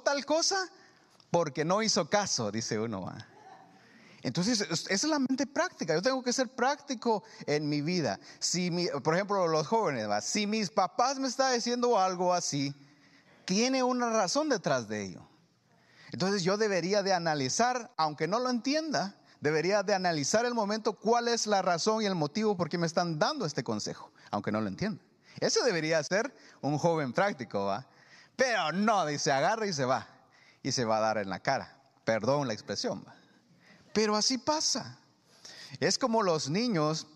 tal cosa porque no hizo caso, dice uno. Entonces, esa es la mente práctica. Yo tengo que ser práctico en mi vida. Si, por ejemplo, los jóvenes, si mis papás me están diciendo algo así, tiene una razón detrás de ello. Entonces yo debería de analizar, aunque no lo entienda, debería de analizar el momento cuál es la razón y el motivo por qué me están dando este consejo, aunque no lo entienda. Eso debería ser un joven práctico, ¿va? Pero no, dice, agarra y se va. Y se va a dar en la cara. Perdón la expresión. Pero así pasa. Es como los niños,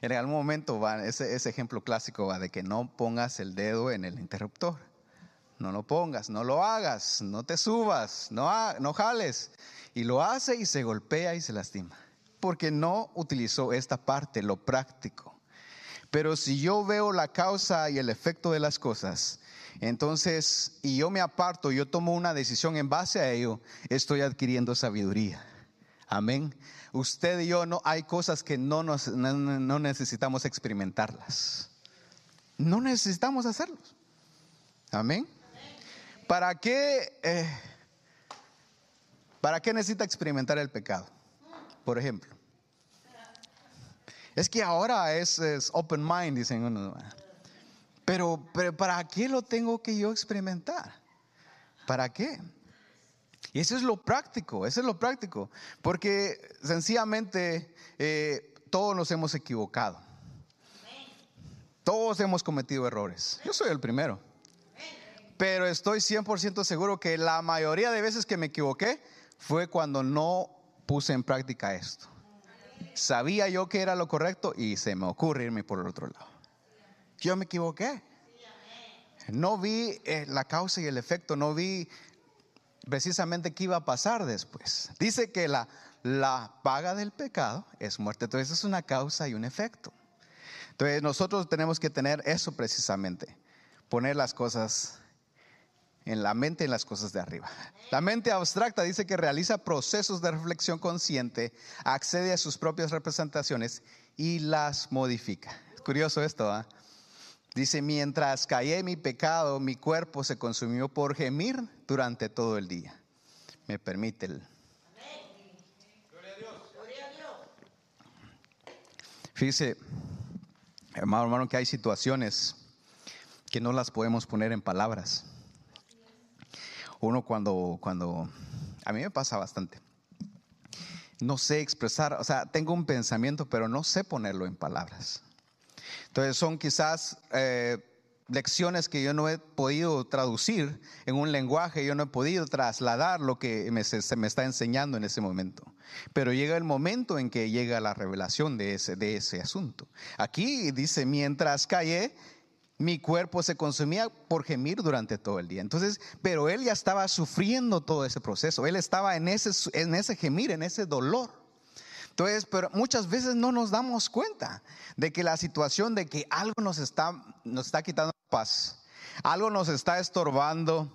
en algún momento, ¿va? Ese, ejemplo clásico va de que no pongas el dedo en el interruptor no lo pongas, no lo hagas, no te subas, no, no jales. Y lo hace y se golpea y se lastima, porque no utilizó esta parte, lo práctico. Pero si yo veo la causa y el efecto de las cosas, entonces, y yo me aparto, yo tomo una decisión en base a ello, estoy adquiriendo sabiduría. Amén. Usted y yo no hay cosas que no, nos, no necesitamos experimentarlas. No necesitamos hacerlos. Amén. ¿Para qué, eh, ¿Para qué necesita experimentar el pecado? Por ejemplo. Es que ahora es, open mind, dicen uno. Pero, ¿para qué lo tengo que yo experimentar? ¿Para qué? Y eso es lo práctico, eso es lo práctico. Porque sencillamente eh, todos nos hemos equivocado. Todos hemos cometido errores. Yo soy el primero. Pero estoy 100% seguro que la mayoría de veces que me equivoqué fue cuando no puse en práctica esto. Sabía yo que era lo correcto y se me ocurre irme por el otro lado. Yo me equivoqué. No vi eh, la causa y el efecto, no vi precisamente qué iba a pasar después. Dice que la, la paga del pecado es muerte. Entonces es una causa y un efecto. Entonces nosotros tenemos que tener eso precisamente, poner las cosas en la mente en las cosas de arriba. La mente abstracta dice que realiza procesos de reflexión consciente, accede a sus propias representaciones y las modifica. Es curioso esto, ¿ah? Dice, mientras callé mi pecado, mi cuerpo se consumió por gemir durante todo el día. Me permite el... Fíjese, hermano, hermano, que hay situaciones que no las podemos poner en palabras uno cuando, cuando, a mí me pasa bastante. No sé expresar, o sea, tengo un pensamiento, pero no sé ponerlo en palabras. Entonces son quizás eh, lecciones que yo no he podido traducir en un lenguaje, yo no he podido trasladar lo que me, se, me está enseñando en ese momento. Pero llega el momento en que llega la revelación de ese, de ese asunto. Aquí dice, mientras callé, mi cuerpo se consumía por gemir durante todo el día. Entonces, pero él ya estaba sufriendo todo ese proceso. Él estaba en ese, en ese gemir, en ese dolor. Entonces, pero muchas veces no nos damos cuenta de que la situación de que algo nos está, nos está quitando paz, algo nos está estorbando.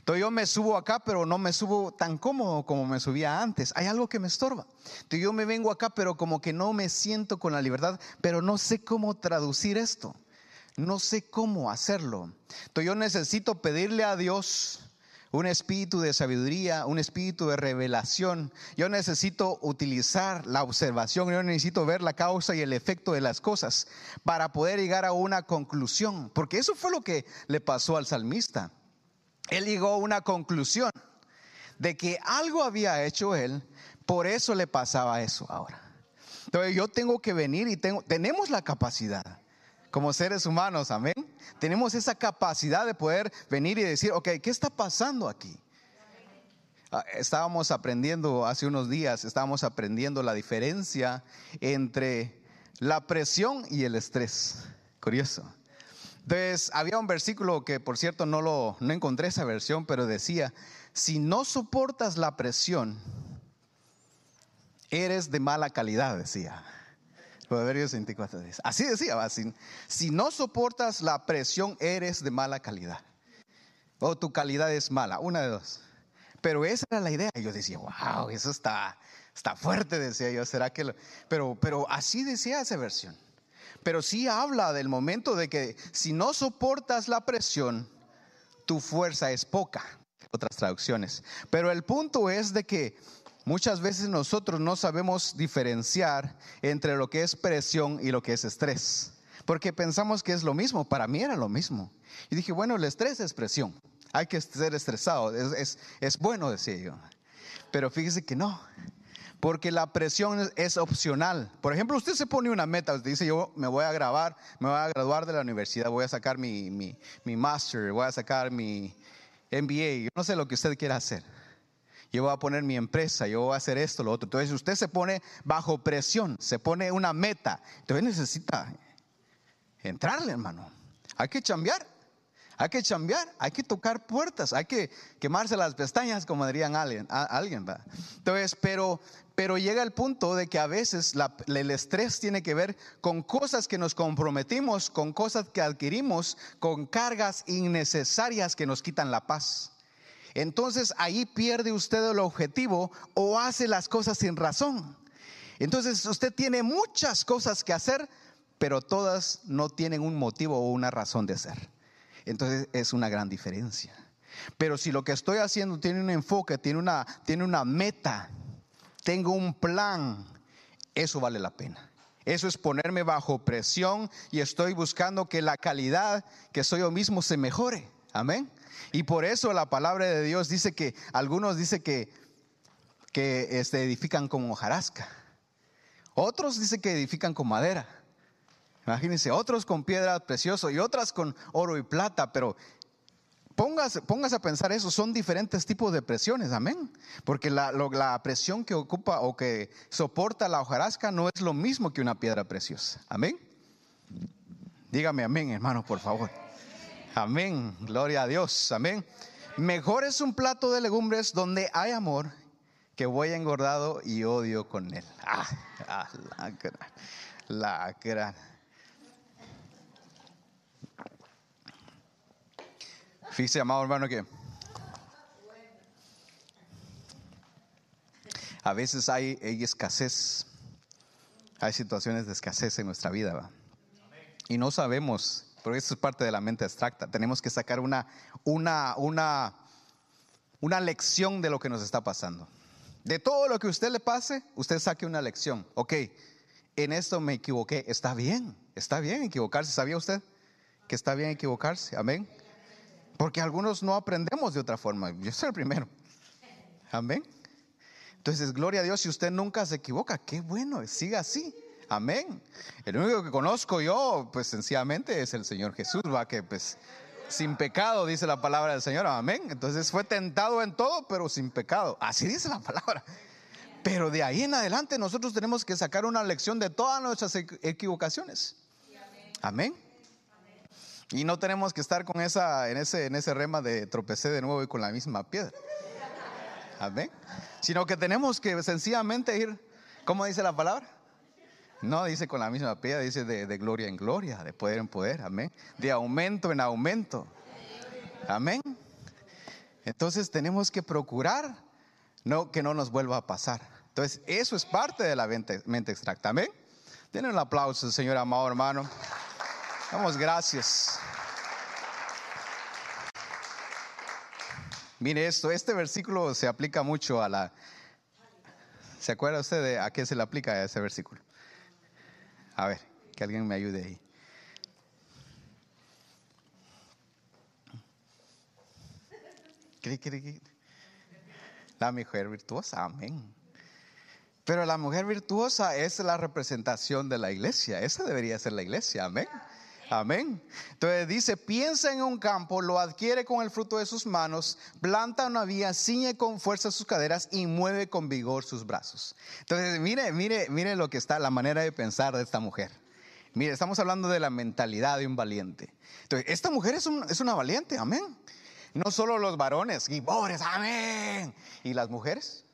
Entonces yo me subo acá, pero no me subo tan cómodo como me subía antes. Hay algo que me estorba. Entonces yo me vengo acá, pero como que no me siento con la libertad, pero no sé cómo traducir esto no sé cómo hacerlo. Entonces yo necesito pedirle a Dios un espíritu de sabiduría, un espíritu de revelación. Yo necesito utilizar la observación, yo necesito ver la causa y el efecto de las cosas para poder llegar a una conclusión, porque eso fue lo que le pasó al salmista. Él llegó a una conclusión de que algo había hecho él, por eso le pasaba eso ahora. Entonces yo tengo que venir y tengo, tenemos la capacidad como seres humanos, amén. Tenemos esa capacidad de poder venir y decir, ok, ¿qué está pasando aquí? Ah, estábamos aprendiendo hace unos días, estábamos aprendiendo la diferencia entre la presión y el estrés. Curioso. Entonces, había un versículo que, por cierto, no lo no encontré esa versión, pero decía, si no soportas la presión, eres de mala calidad, decía. Proverbios 24 Así decía, así, si no soportas la presión, eres de mala calidad. O tu calidad es mala, una de dos. Pero esa era la idea. Y yo decía, wow, eso está, está fuerte, decía yo. ¿Será que Pero, pero así decía esa versión. Pero sí habla del momento de que si no soportas la presión, tu fuerza es poca. otras traducciones. Pero el punto es de que muchas veces nosotros no sabemos diferenciar entre lo que es presión y lo que es estrés. Porque pensamos que es lo mismo, para mí era lo mismo. Y dije, bueno, el estrés es presión, hay que ser estresado, es, es bueno, decía yo. Pero fíjese que no, porque la presión es opcional. Por ejemplo, usted se pone una meta, usted dice, yo me voy a grabar, me voy a graduar de la universidad, voy a sacar mi, mi, mi master, voy a sacar mi MBA, yo no sé lo que usted quiera hacer. Yo voy a poner mi empresa, yo voy a hacer esto, lo otro. Entonces usted se pone bajo presión, se pone una meta. Entonces necesita entrarle, hermano. Hay que cambiar. Hay que chambear, hay que tocar puertas, hay que quemarse las pestañas, como dirían alguien. alguien Entonces, pero, pero llega el punto de que a veces el estrés tiene que ver con cosas que nos comprometimos, con cosas que adquirimos, con cargas innecesarias que nos quitan la paz. Entonces ahí pierde usted el objetivo o hace las cosas sin razón. Entonces usted tiene muchas cosas que hacer, pero todas no tienen un motivo o una razón de ser. Entonces es una gran diferencia. Pero si lo que estoy haciendo tiene un enfoque, tiene una, tiene una meta, tengo un plan, eso vale la pena. Eso es ponerme bajo presión y estoy buscando que la calidad que soy yo mismo se mejore. Amén. Y por eso la palabra de Dios dice que algunos dicen que, que este, edifican con hojarasca. Otros dicen que edifican con madera. Imagínense, otros con piedra preciosa y otras con oro y plata, pero póngase, a pensar eso, son diferentes tipos de presiones, amén. Porque la, la, presión que ocupa o que soporta la hojarasca no es lo mismo que una piedra preciosa, amén. Dígame amén, hermano, por favor. Amén, gloria a Dios, amén. Mejor es un plato de legumbres donde hay amor que voy engordado y odio con él. Ah, ah la gran, la gran. Fíjese, amado hermano, que a veces hay, escasez, hay situaciones de escasez en nuestra vida, y no sabemos, porque eso es parte de la mente abstracta. Tenemos que sacar una, una, una, una lección de lo que nos está pasando. De todo lo que usted le pase, usted saque una lección. Ok, en esto me equivoqué. Está bien, está bien equivocarse. ¿Sabía usted que está bien equivocarse? Amén. Porque algunos no aprendemos de otra forma. Yo soy el primero. Amén. Entonces, gloria a Dios, si usted nunca se equivoca, qué bueno, siga así. Amén. El único que conozco yo, pues sencillamente es el Señor Jesús, va que pues sin pecado, dice la palabra del Señor. Amén. Entonces fue tentado en todo, pero sin pecado. Así dice la palabra. Pero de ahí en adelante nosotros tenemos que sacar una lección de todas nuestras equivocaciones. Amén. Y no tenemos que estar con esa, en ese, en ese rema de tropecé de nuevo y con la misma piedra. Amén. Sino que tenemos que sencillamente ir, ¿cómo dice la palabra? No dice con la misma piedra, dice de, gloria en gloria, de poder en poder, amén. De aumento en aumento. Amén. Entonces tenemos que procurar no, que no nos vuelva a pasar. Entonces, eso es parte de la mente, mente extracta. Amén. Tienen un aplauso, Señor amado hermano. Damos gracias. Mire esto, este versículo se aplica mucho a la... ¿Se acuerda usted de a qué se le aplica ese versículo? A ver, que alguien me ayude ahí. La mujer virtuosa, amén. Pero la mujer virtuosa es la representación de la iglesia. Esa debería ser la iglesia, amén. Amén. Entonces dice, piensa en un campo, lo adquiere con el fruto de sus manos, planta una vía, ciñe con fuerza sus caderas y mueve con vigor sus brazos. Entonces, mire, mire, mire lo que está, la manera de pensar de esta mujer. Mire, estamos hablando de la mentalidad de un valiente. Entonces, esta mujer es, una valiente, amén. No solo los varones, gibores, amén. ¿Y las mujeres?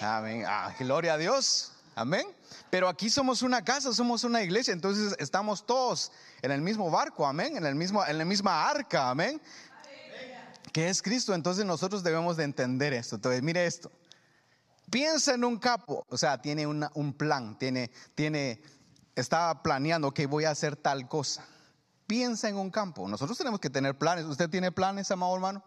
Amén. Ah, gloria a Dios. Amén. Pero aquí somos una casa, somos una iglesia, entonces estamos todos en el mismo barco, amén, en, el mismo, en la misma arca, amén, que es Cristo. Entonces nosotros debemos de entender esto. Entonces, mire esto. Piensa en un capo, o sea, tiene un plan, tiene, tiene, está planeando que voy a hacer tal cosa. Piensa en un campo. Nosotros tenemos que tener planes. ¿Usted tiene planes, amado hermano?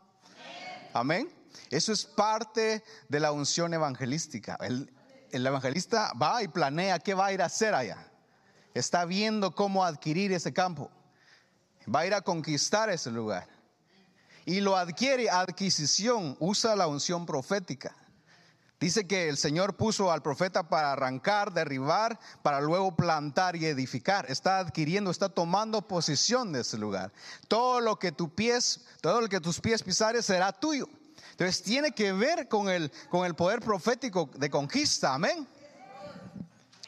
Amén. Eso es parte de la unción evangelística. El, el evangelista va y planea qué va a ir a hacer allá. Está viendo cómo adquirir ese campo. Va a ir a conquistar ese lugar. Y lo adquiere, adquisición, usa la unción profética. Dice que el Señor puso al profeta para arrancar, derribar, para luego plantar y edificar. Está adquiriendo, está tomando posición de ese lugar. Todo lo que tu pies, todo lo que tus pies pisares será tuyo. Entonces tiene que ver con el, con el poder profético de conquista. Amén.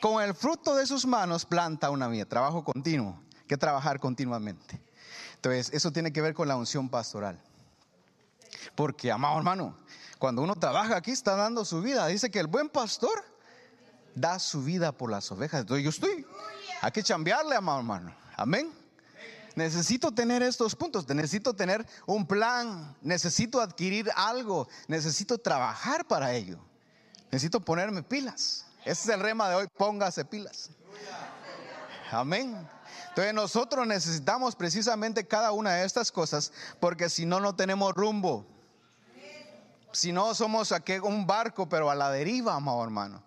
Con el fruto de sus manos planta una vida. Trabajo continuo. Que trabajar continuamente. Entonces eso tiene que ver con la unción pastoral. Porque, amado hermano, cuando uno trabaja aquí está dando su vida. Dice que el buen pastor da su vida por las ovejas. Entonces yo estoy, hay que chambearle, amado hermano. Amén. Necesito tener estos puntos, necesito tener un plan, necesito adquirir algo, necesito trabajar para ello. Necesito ponerme pilas. Ese es el rema de hoy, póngase pilas. Amén. Entonces nosotros necesitamos precisamente cada una de estas cosas porque si no, no tenemos rumbo. Si no, somos aquí un barco, pero a la deriva, amado hermano.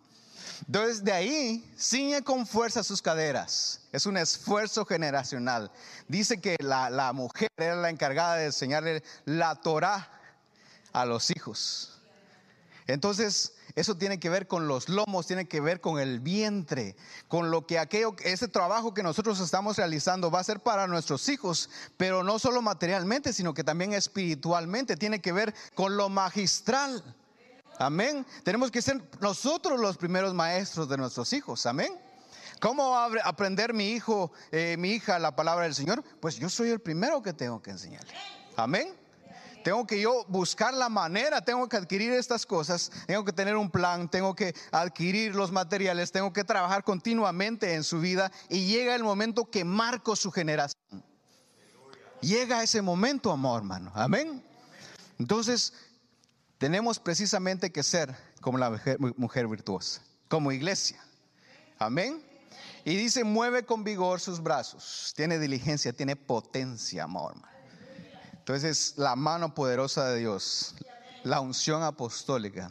Entonces de ahí ciñe con fuerza sus caderas. Es un esfuerzo generacional. Dice que la, la mujer era la encargada de enseñarle la Torah a los hijos. Entonces, eso tiene que ver con los lomos, tiene que ver con el vientre, con lo que aquello, ese trabajo que nosotros estamos realizando va a ser para nuestros hijos, pero no solo materialmente, sino que también espiritualmente, tiene que ver con lo magistral. Amén. Tenemos que ser nosotros los primeros maestros de nuestros hijos. Amén. ¿Cómo va a aprender mi hijo, eh, mi hija la palabra del Señor? Pues yo soy el primero que tengo que enseñarle. Amén. Tengo que yo buscar la manera, tengo que adquirir estas cosas, tengo que tener un plan, tengo que adquirir los materiales, tengo que trabajar continuamente en su vida y llega el momento que marco su generación. Llega ese momento, amor hermano. Amén. Entonces, tenemos precisamente que ser como la mujer, virtuosa, como iglesia. Amén. Y dice, mueve con vigor sus brazos, tiene diligencia, tiene potencia, amor. Entonces, la mano poderosa de Dios, la unción apostólica,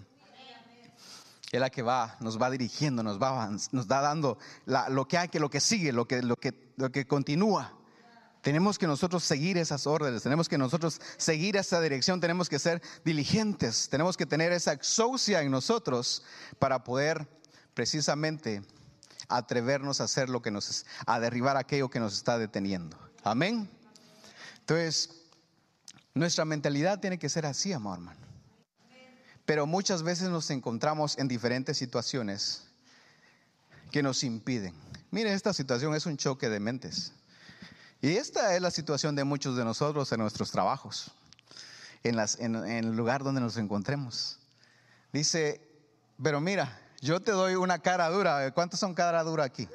es la que va, nos va dirigiendo, nos va, nos da dando lo que hay, que lo que sigue, lo que, lo que, lo que continúa. Tenemos que nosotros seguir esas órdenes, tenemos que nosotros seguir esa dirección, tenemos que ser diligentes, tenemos que tener esa exousia en nosotros para poder precisamente atrevernos a hacer lo que nos, a derribar aquello que nos está deteniendo. Amén. Entonces, nuestra mentalidad tiene que ser así, amor hermano. Pero muchas veces nos encontramos en diferentes situaciones que nos impiden. Miren, esta situación es un choque de mentes. Y esta es la situación de muchos de nosotros en nuestros trabajos, en, el lugar donde nos encontremos. Dice, pero mira, yo te doy una cara dura. ¿Cuántos son cara dura aquí?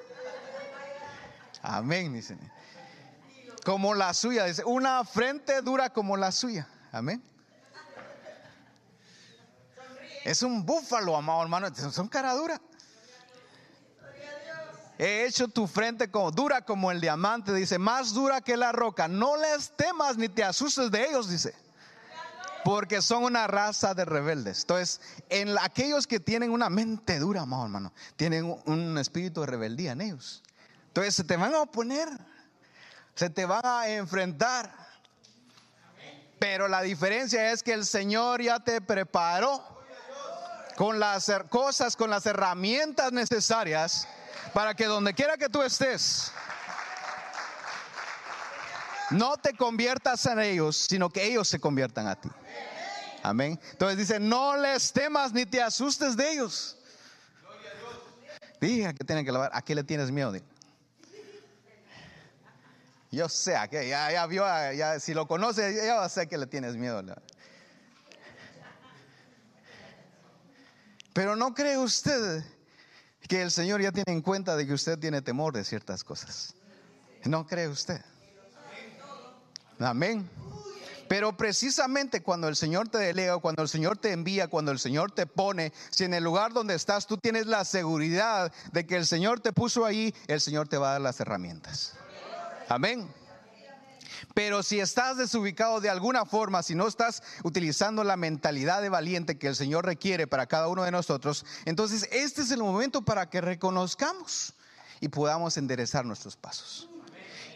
Amén, dicen como la suya. Dice, una frente dura como la suya. Amén. Es un búfalo, amado hermano. Son cara dura. He hecho tu frente como dura como el diamante, dice, más dura que la roca. No les temas ni te asustes de ellos, dice. Porque son una raza de rebeldes. Entonces, en aquellos que tienen una mente dura, amado hermano, tienen un espíritu de rebeldía en ellos. Entonces, se te van a oponer se te van a enfrentar. Pero la diferencia es que el Señor ya te preparó con las cosas, con las herramientas necesarias para que donde quiera que tú estés, no te conviertas en ellos, sino que ellos se conviertan a ti. Amén. Entonces dice, no les temas ni te asustes de ellos. Dije que tienen que lavar. ¿A qué le tienes miedo? Yo sé, que ya, ya vio, ya, si lo conoce, ya sé que le tienes miedo. Pero no cree usted que el Señor ya tiene en cuenta de que usted tiene temor de ciertas cosas. ¿No cree usted? Amén. Pero precisamente cuando el Señor te delega, cuando el Señor te envía, cuando el Señor te pone, si en el lugar donde estás tú tienes la seguridad de que el Señor te puso ahí, el Señor te va a dar las herramientas. Amén. Pero si estás desubicado de alguna forma, si no estás utilizando la mentalidad de valiente que el Señor requiere para cada uno de nosotros, entonces este es el momento para que reconozcamos y podamos enderezar nuestros pasos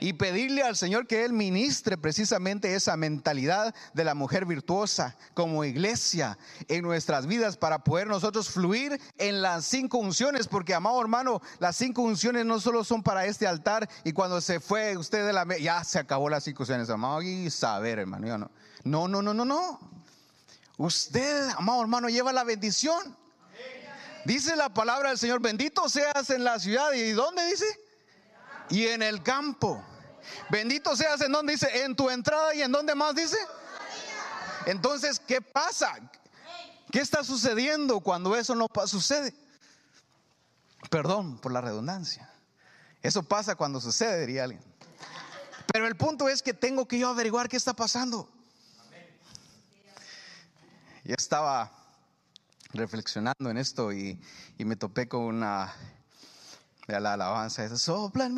y pedirle al Señor que Él ministre precisamente esa mentalidad de la mujer virtuosa como iglesia en nuestras vidas para poder nosotros fluir en las cinco unciones, porque amado hermano, las cinco unciones no solo son para este altar y cuando se fue usted de la ya se acabó las cinco unciones, amado, y saber, hermano, no. No, no, no, no, no. Usted, amado hermano, lleva la bendición. Dice la palabra del Señor, bendito seas en la ciudad. ¿Y dónde dice? Y en el campo. Bendito seas en donde dice, en tu entrada y en donde más dice. Entonces, ¿qué pasa? ¿Qué está sucediendo cuando eso no sucede? Perdón por la redundancia. Eso pasa cuando sucede, diría alguien. Pero el punto es que tengo que yo averiguar qué está pasando. Ya estaba reflexionando en esto y, me topé con una la alabanza. Sopla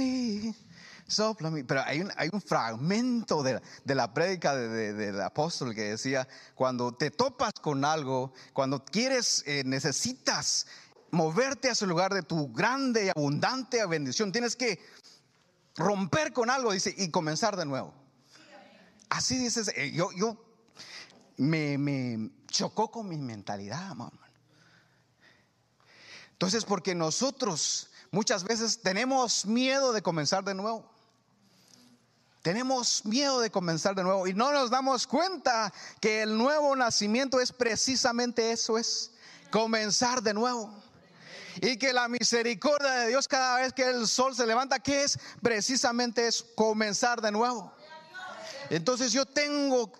sopla Pero hay un, fragmento de, de la prédica del apóstol que decía, cuando te topas con algo, cuando quieres, eh, necesitas moverte a su lugar de tu grande y abundante bendición, tienes que romper con algo, dice, y comenzar de nuevo. Así dices, eh, yo, yo me, me chocó con mi mentalidad, hermano. Entonces, porque nosotros muchas veces tenemos miedo de comenzar de nuevo. Tenemos miedo de comenzar de nuevo y no nos damos cuenta que el nuevo nacimiento es precisamente eso, es comenzar de nuevo. Y que la misericordia de Dios cada vez que el sol se levanta, que es? Precisamente es comenzar de nuevo. Entonces yo tengo,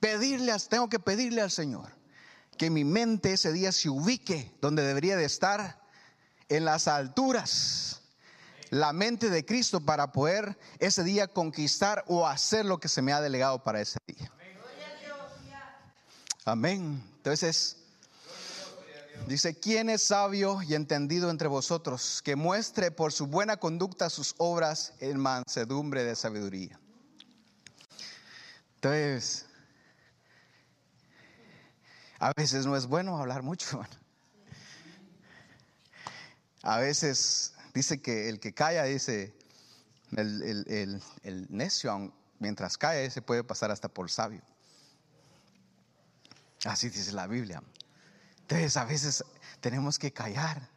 pedirle, tengo que pedirle al Señor que mi mente ese día se ubique donde debería de estar, en las alturas la mente de Cristo para poder ese día conquistar o hacer lo que se me ha delegado para ese día. Amén. Entonces, dice, ¿quién es sabio y entendido entre vosotros que muestre por su buena conducta sus obras en mansedumbre de sabiduría? Entonces, a veces no es bueno hablar mucho. A veces Dice que el que calla, dice, el, necio, mientras calla, se puede pasar hasta por sabio. Así dice la Biblia. Entonces a veces tenemos que callar.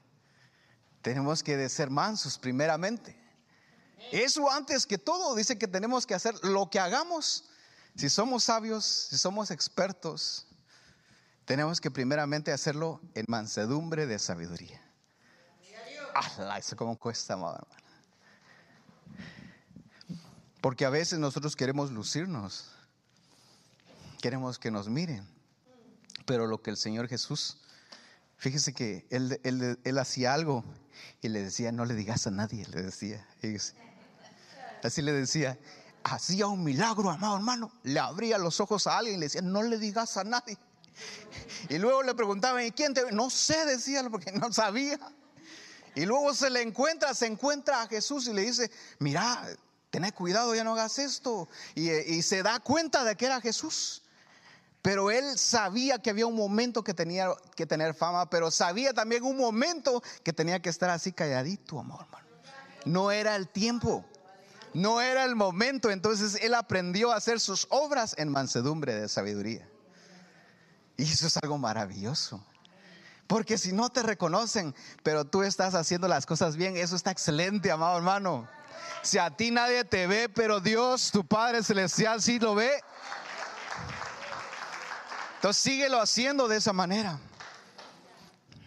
Tenemos que ser mansos primeramente. Eso antes que todo dice que tenemos que hacer lo que hagamos. Si somos sabios, si somos expertos, tenemos que primeramente hacerlo en mansedumbre de sabiduría. ¡Ah, eso cómo cuesta, hermano! Porque a veces nosotros queremos lucirnos, queremos que nos miren, pero lo que el Señor Jesús, fíjese que él, él, hacía algo y le decía, no le digas a nadie, le decía. Así le decía, hacía un milagro, amado hermano, le abría los ojos a alguien y le decía, no le digas a nadie. Y luego le preguntaban, ¿y quién te ve? No sé, decía, porque no sabía. Y luego se le encuentra, se encuentra a Jesús y le dice, mira, tened cuidado, ya no hagas esto. Y, se da cuenta de que era Jesús. Pero él sabía que había un momento que tenía que tener fama, pero sabía también un momento que tenía que estar así calladito, amor. No era el tiempo, no era el momento. Entonces él aprendió a hacer sus obras en mansedumbre de sabiduría. Y eso es algo maravilloso. Porque si no te reconocen, pero tú estás haciendo las cosas bien, eso está excelente, amado hermano. Si a ti nadie te ve, pero Dios, tu Padre Celestial, sí lo ve. Entonces síguelo haciendo de esa manera.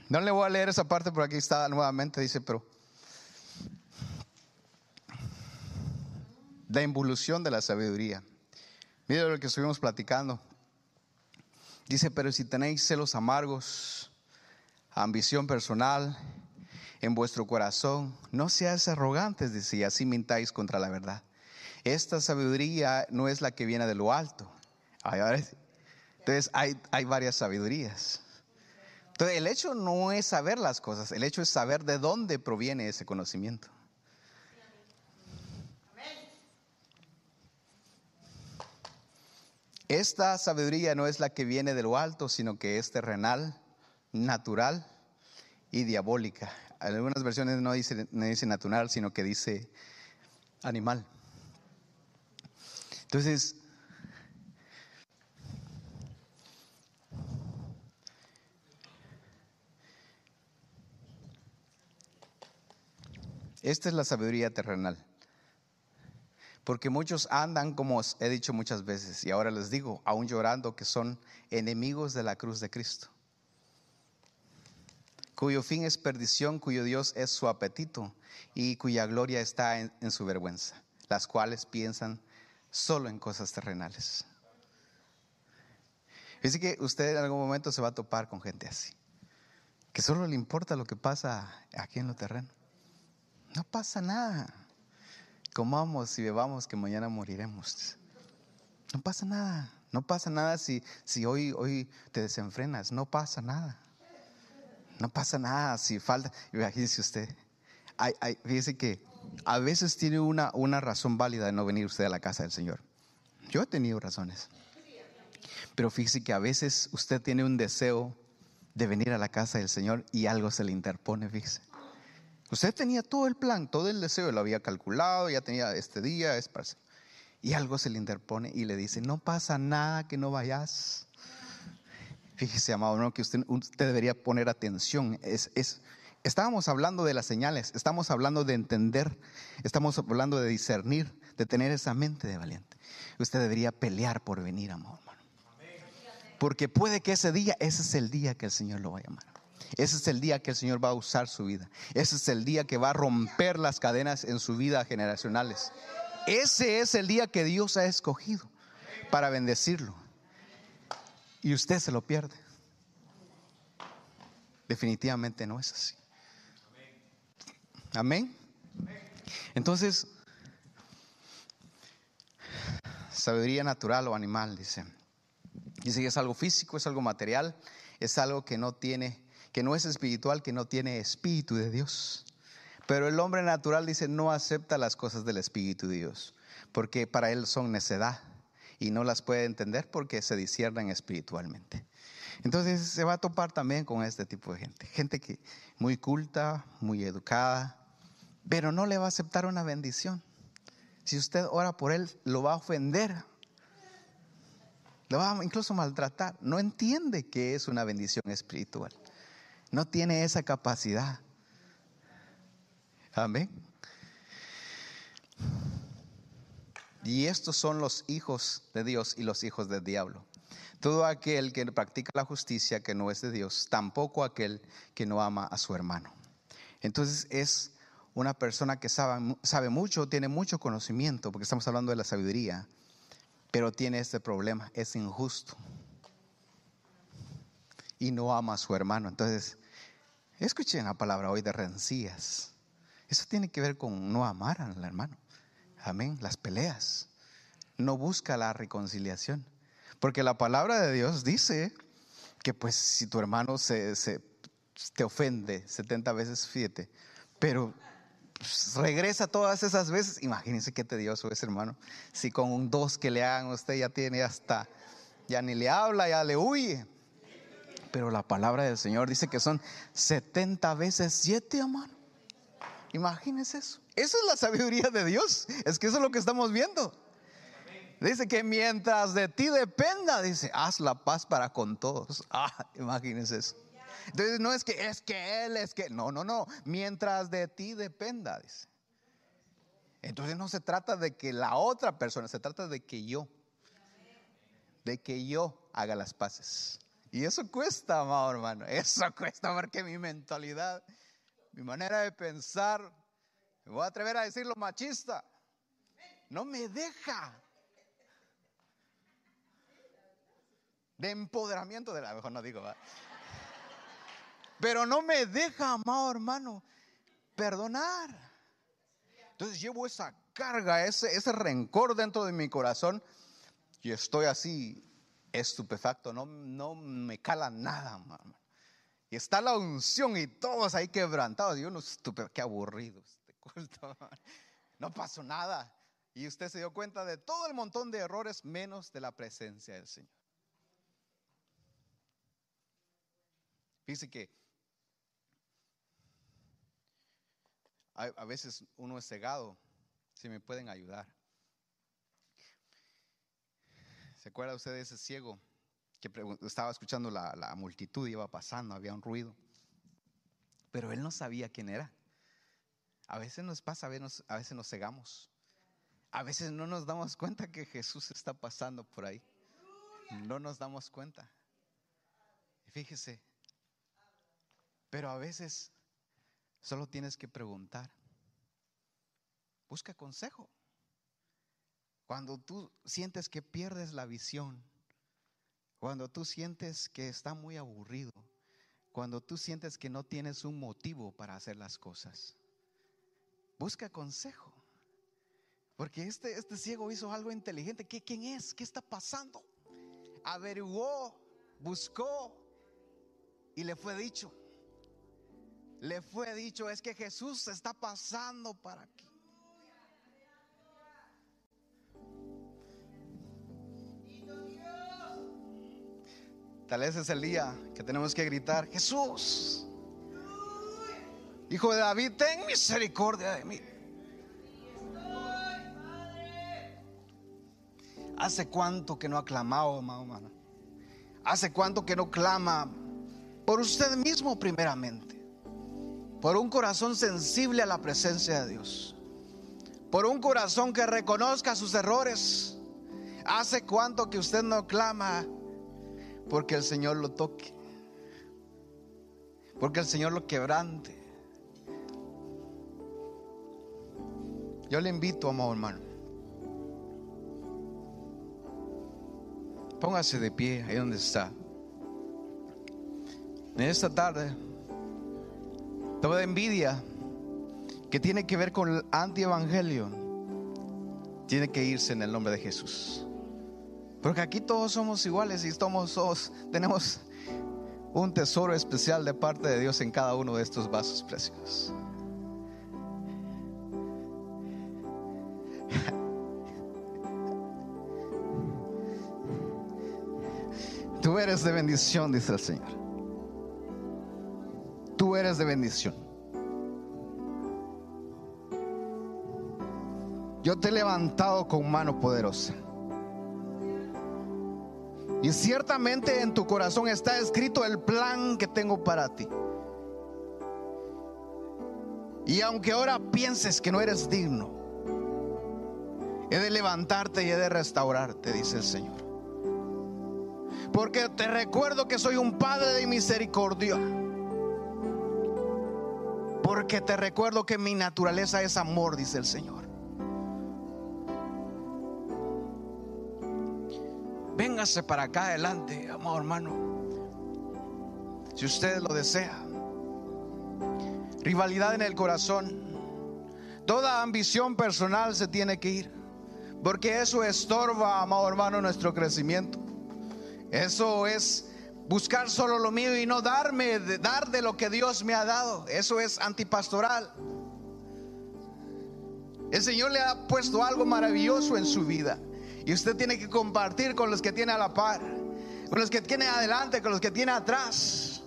No le voy a leer esa parte, por aquí está nuevamente, dice, pero la involución de la sabiduría. Mira lo que estuvimos platicando. Dice, pero si tenéis celos amargos, ambición personal en vuestro corazón. No seáis arrogantes, decía, así mintáis contra la verdad. Esta sabiduría no es la que viene de lo alto. Entonces hay, hay varias sabidurías. Entonces el hecho no es saber las cosas, el hecho es saber de dónde proviene ese conocimiento. Esta sabiduría no es la que viene de lo alto, sino que es terrenal, natural y diabólica. Algunas versiones no dice, no dice natural, sino que dice animal. Entonces, esta es la sabiduría terrenal. Porque muchos andan, como os he dicho muchas veces, y ahora les digo, aún llorando, que son enemigos de la cruz de Cristo, cuyo fin es perdición, cuyo Dios es su apetito y cuya gloria está en, su vergüenza, las cuales piensan solo en cosas terrenales. Dice que usted en algún momento se va a topar con gente así, que solo le importa lo que pasa aquí en lo terreno. No pasa nada comamos y bebamos que mañana moriremos. No pasa nada, no pasa nada si, si hoy, hoy te desenfrenas, no pasa nada. No pasa nada si falta, imagínese usted, fíjese que a veces tiene una, una razón válida de no venir usted a la casa del Señor. Yo he tenido razones. Pero fíjese que a veces usted tiene un deseo de venir a la casa del Señor y algo se le interpone, fíjese. Usted tenía todo el plan, todo el deseo, lo había calculado, ya tenía este día, es para... Y algo se le interpone y le dice, no pasa nada que no vayas. Fíjese, amado, ¿no? que usted, usted debería poner atención. Es, es, estábamos hablando de las señales, estamos hablando de entender, estamos hablando de discernir, de tener esa mente de valiente. Usted debería pelear por venir, amado hermano. Porque puede que ese día, ese es el día que el Señor lo va a llamar. Ese es el día que el Señor va a usar su vida. Ese es el día que va a romper las cadenas en su vida generacionales. Ese es el día que Dios ha escogido para bendecirlo. Y usted se lo pierde. Definitivamente no es así. Amén. Entonces, sabiduría natural o animal, dice. Dice que es algo físico, es algo material, es algo que no tiene que no es espiritual, que no tiene espíritu de Dios. Pero el hombre natural dice, no acepta las cosas del espíritu de Dios, porque para él son necedad y no las puede entender porque se disciernan espiritualmente. Entonces se va a topar también con este tipo de gente, gente que muy culta, muy educada, pero no le va a aceptar una bendición. Si usted ora por él, lo va a ofender, lo va a incluso maltratar. No entiende que es una bendición espiritual. No tiene esa capacidad. Amén. Y estos son los hijos de Dios y los hijos del diablo. Todo aquel que practica la justicia que no es de Dios, tampoco aquel que no ama a su hermano. Entonces es una persona que sabe, sabe mucho, tiene mucho conocimiento, porque estamos hablando de la sabiduría, pero tiene este problema, es injusto y no ama a su hermano. Entonces, Escuchen la palabra hoy de rencillas. Eso tiene que ver con no amar al hermano. Amén. Las peleas. No busca la reconciliación. Porque la palabra de Dios dice que pues si tu hermano se, te ofende 70 veces, fíjate, pero pues, regresa todas esas veces, imagínense qué tedioso es hermano. Si con un dos que le hagan usted ya tiene hasta, ya ni le habla, ya le huye pero la palabra del Señor dice que son 70 veces 7, hermano. Imagínense eso. Esa es la sabiduría de Dios. Es que eso es lo que estamos viendo. Dice que mientras de ti dependa, dice, haz la paz para con todos. Ah, imagínense eso. Entonces no es que es que Él, es que, no, no, no. Mientras de ti dependa, dice. Entonces no se trata de que la otra persona, se trata de que yo, de que yo haga las paces. Y eso cuesta, amado hermano. Eso cuesta porque mi mentalidad, mi manera de pensar, me voy a atrever a decirlo machista, no me deja. De empoderamiento de la mejor no digo, pero no me deja, amado hermano, perdonar. Entonces llevo esa carga, ese, rencor dentro de mi corazón y estoy así estupefacto, no, me cala nada, Y está la unción y todos ahí quebrantados. Y uno estupefacto, qué aburrido este No pasó nada. Y usted se dio cuenta de todo el montón de errores menos de la presencia del Señor. Fíjese que a, veces uno es cegado, si me pueden ayudar. ¿Se acuerda usted de ese ciego que estaba escuchando la, la multitud, iba pasando, había un ruido? Pero él no sabía quién era. A veces nos pasa, a veces nos cegamos. A veces no nos damos cuenta que Jesús está pasando por ahí. No nos damos cuenta. Fíjese, pero a veces solo tienes que preguntar. Busca consejo. Cuando tú sientes que pierdes la visión, cuando tú sientes que está muy aburrido, cuando tú sientes que no tienes un motivo para hacer las cosas, busca consejo. Porque este, este ciego hizo algo inteligente. ¿Qué, ¿Quién es? ¿Qué está pasando? Averiguó, buscó y le fue dicho le fue dicho, es que Jesús está pasando para aquí. Tal vez es el día que tenemos que gritar, Jesús, Hijo de David, ten misericordia de mí. ¿Hace cuánto que no ha clamado, hermano? ¿Hace cuánto que no clama por usted mismo primeramente? por un corazón sensible a la presencia de Dios, por un corazón que reconozca sus errores. ¿Hace cuánto que usted no clama porque el Señor lo toque? Porque el Señor lo quebrante. Yo le invito, amado hermano. Póngase de pie ahí donde está. En esta tarde Toda envidia que tiene que ver con el antievangelio tiene que irse en el nombre de Jesús. Porque aquí todos somos iguales y somos, todos, tenemos un tesoro especial de parte de Dios en cada uno de estos vasos preciosos. Eres de bendición, dice el Señor tú eres de bendición. Yo te he levantado con mano poderosa. Y ciertamente en tu corazón está escrito el plan que tengo para ti. Y aunque ahora pienses que no eres digno, he de levantarte y he de restaurarte, dice el Señor. Porque te recuerdo que soy un Padre de misericordia porque te recuerdo que mi naturaleza es amor, dice el Señor. Véngase para acá adelante, amado hermano. Si usted lo desea. Rivalidad en el corazón. Toda ambición personal se tiene que ir. Porque eso estorba, amado hermano, nuestro crecimiento. Eso es buscar solo lo mío y no darme, dar de lo que Dios me ha dado. Eso es antipastoral. El Señor le ha puesto algo maravilloso en su vida. Y usted tiene que compartir con los que tiene a la par, con los que tiene adelante, con los que tiene atrás.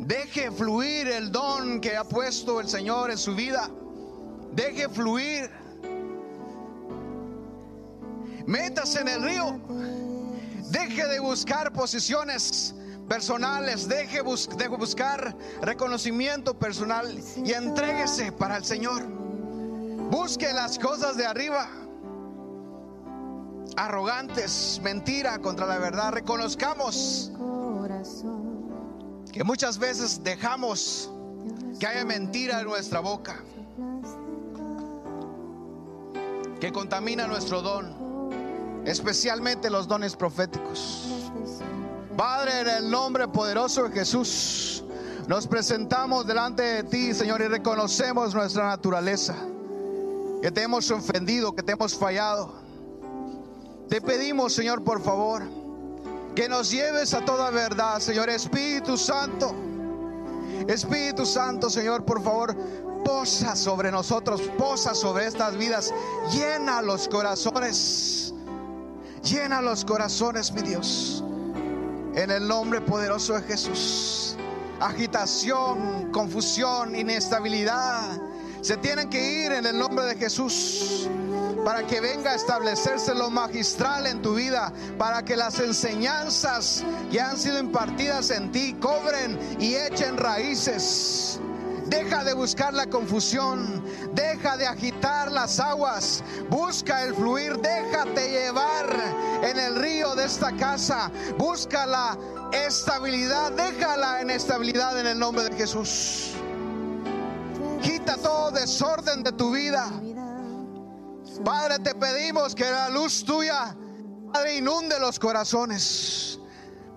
Deje fluir el don que ha puesto el Señor en su vida. Deje fluir. Métase en el río. Deje de buscar posiciones personales, deje, de buscar reconocimiento personal y entréguese para el Señor. Busque las cosas de arriba. Arrogantes, mentira contra la verdad. Reconozcamos que muchas veces dejamos que haya mentira en nuestra boca, que contamina nuestro don especialmente los dones proféticos. Padre, en el nombre poderoso de Jesús, nos presentamos delante de ti, Señor, y reconocemos nuestra naturaleza, que te hemos ofendido, que te hemos fallado. Te pedimos, Señor, por favor, que nos lleves a toda verdad, Señor Espíritu Santo. Espíritu Santo, Señor, por favor, posa sobre nosotros, posa sobre estas vidas, llena los corazones, llena los corazones, mi Dios, en el nombre poderoso de Jesús. Agitación, confusión, inestabilidad, se tienen que ir en el nombre de Jesús para que venga a establecerse lo magistral en tu vida, para que las enseñanzas que han sido impartidas en ti cobren y echen raíces. Deja de buscar la confusión, deja de agitar las aguas, busca el fluir, déjate llevar en el río de esta casa, busca la estabilidad, déjala en estabilidad en el nombre de Jesús. Quita todo desorden de tu vida. Padre, te pedimos que la luz tuya, Padre, inunde los corazones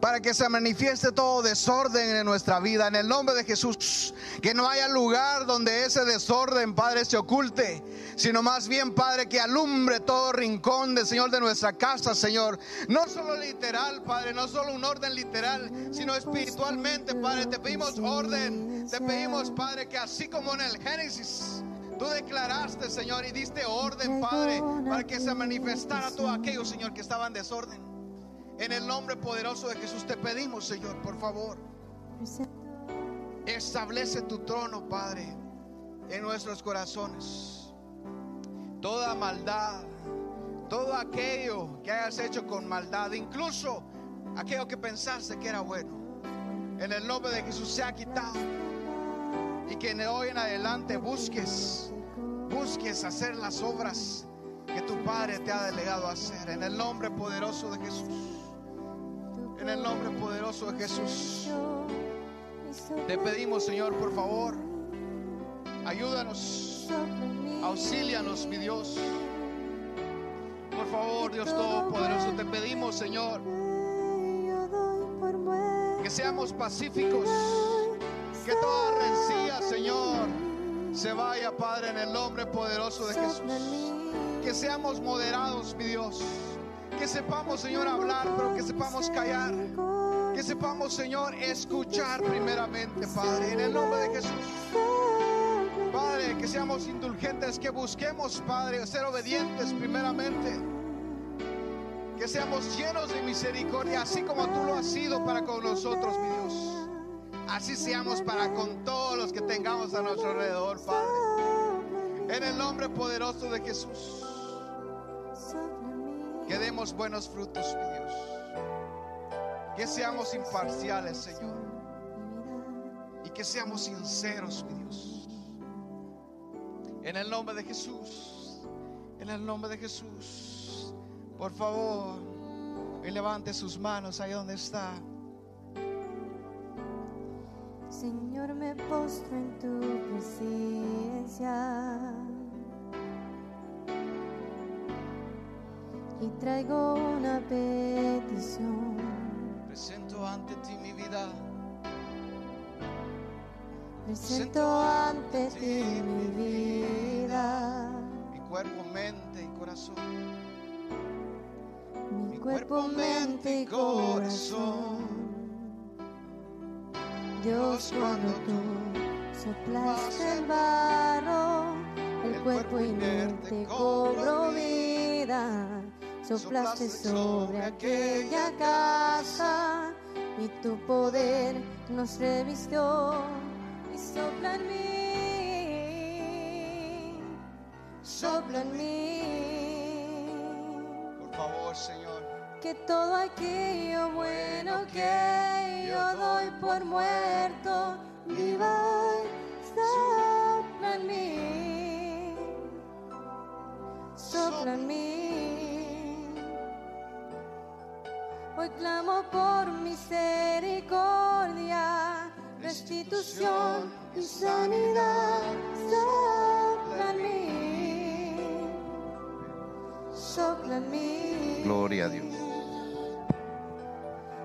para que se manifieste todo desorden en nuestra vida. En el nombre de Jesús, que no haya lugar donde ese desorden, Padre, se oculte, sino más bien, Padre, que alumbre todo rincón del Señor de nuestra casa, Señor. No solo literal, Padre, no solo un orden literal, sino espiritualmente, Padre. Te pedimos orden, te pedimos, Padre, que así como en el Génesis, Tú declaraste, Señor, y diste orden, Padre, para que se manifestara todo aquello, Señor, que estaba en desorden. En el nombre poderoso de Jesús te pedimos, Señor, por favor. Establece tu trono, Padre, en nuestros corazones. Toda maldad, todo aquello que hayas hecho con maldad, incluso aquello que pensaste que era bueno, en el nombre de Jesús se ha quitado. Y que de hoy en adelante busques, busques hacer las obras que tu Padre te ha delegado a hacer. En el nombre poderoso de Jesús. En el nombre poderoso de Jesús. Te pedimos, Señor, por favor, ayúdanos, auxílianos, mi Dios. Por favor, Dios Todopoderoso, te pedimos, Señor, que seamos pacíficos que toda rencilla, Señor, se vaya, Padre, en el nombre poderoso de Jesús. Que seamos moderados, mi Dios. Que sepamos, Señor, hablar, pero que sepamos callar. Que sepamos, Señor, escuchar primeramente, Padre, en el nombre de Jesús. Padre, que seamos indulgentes, que busquemos, Padre, ser obedientes primeramente. Que seamos llenos de misericordia, así como tú lo has sido para con nosotros, mi Dios así seamos para con todos los que tengamos a nuestro alrededor, Padre. En el nombre poderoso de Jesús. Demos buenos frutos, mi Dios. Que seamos imparciales, Señor. Y que seamos sinceros, mi Dios. En el nombre de Jesús. En el nombre de Jesús. Por favor, y levante sus manos ahí donde está. Señor, me postro en tu presencia traigo una petición. Presento ante ti mi vida. Presento ante ti mi vida. Mi cuerpo, mente y corazón. Mi cuerpo, mente y corazón. Dios, cuando tú soplaste el barro, el cuerpo inerte cobró vida. Soplaste sobre aquella casa y tu poder nos revistió y sopla en mí, sopla en mí. Por favor, Señor. Que todo aquello bueno que yo doy por muerto, viva sopla en mí, sopla en mí. Hoy clamo por misericordia, restitución y sanidad, sopla en mí, sopla en mí. Gloria a Dios.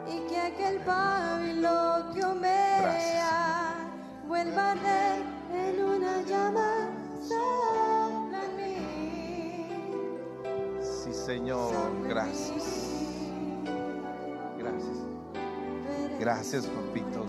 y que aquel pábilo que humea vuelva a arder en una llama sopla en mí. Sí, Señor. Gracias. Gracias. Gracias, papito. Gracias.